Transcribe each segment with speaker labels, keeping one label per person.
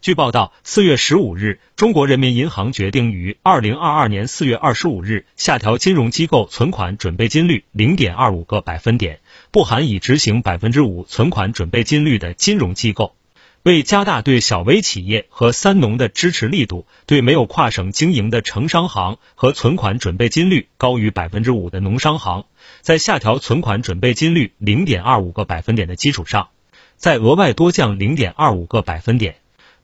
Speaker 1: 据报道，四月十五日，中国人民银行决定于二零二二年四月二十五日下调金融机构存款准备金率零点二五个百分点，不含已执行百分之五存款准备金率的金融机构。为加大对小微企业和三农的支持力度，对没有跨省经营的城商行和存款准备金率高于百分之五的农商行，在下调存款准备金率零点二五个百分点的基础上，再额外多降零点二五个百分点。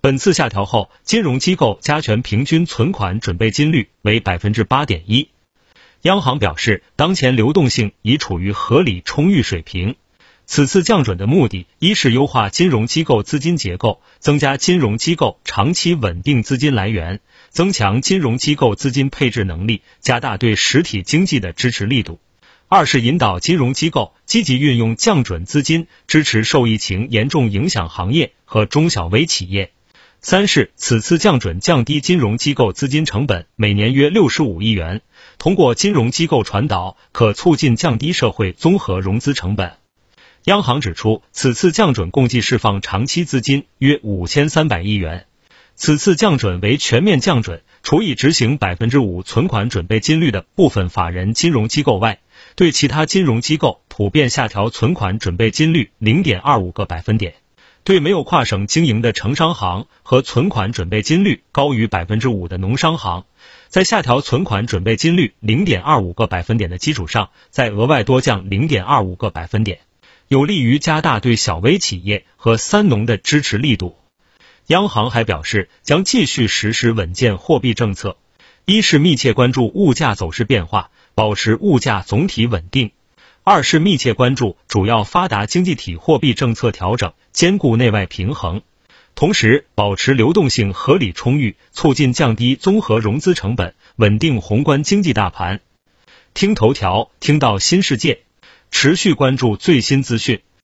Speaker 1: 本次下调后，金融机构加权平均存款准备金率为百分之八点一。央行表示，当前流动性已处于合理充裕水平。此次降准的目的，一是优化金融机构资金结构，增加金融机构长期稳定资金来源，增强金融机构资金配置能力，加大对实体经济的支持力度；二是引导金融机构积极运用降准资金，支持受疫情严重影响行业和中小微企业。三是此次降准降低金融机构资金成本，每年约六十五亿元。通过金融机构传导，可促进降低社会综合融资成本。央行指出，此次降准共计释放长期资金约五千三百亿元。此次降准为全面降准，除已执行百分之五存款准备金率的部分法人金融机构外，对其他金融机构普遍下调存款准备金率零点二五个百分点。对没有跨省经营的城商行和存款准备金率高于百分之五的农商行，在下调存款准备金率零点二五个百分点的基础上，再额外多降零点二五个百分点，有利于加大对小微企业和三农的支持力度。央行还表示，将继续实施稳健货币政策，一是密切关注物价走势变化，保持物价总体稳定。二是密切关注主要发达经济体货币政策调整，兼顾内外平衡，同时保持流动性合理充裕，促进降低综合融资成本，稳定宏观经济大盘。听头条，听到新世界，持续关注最新资讯。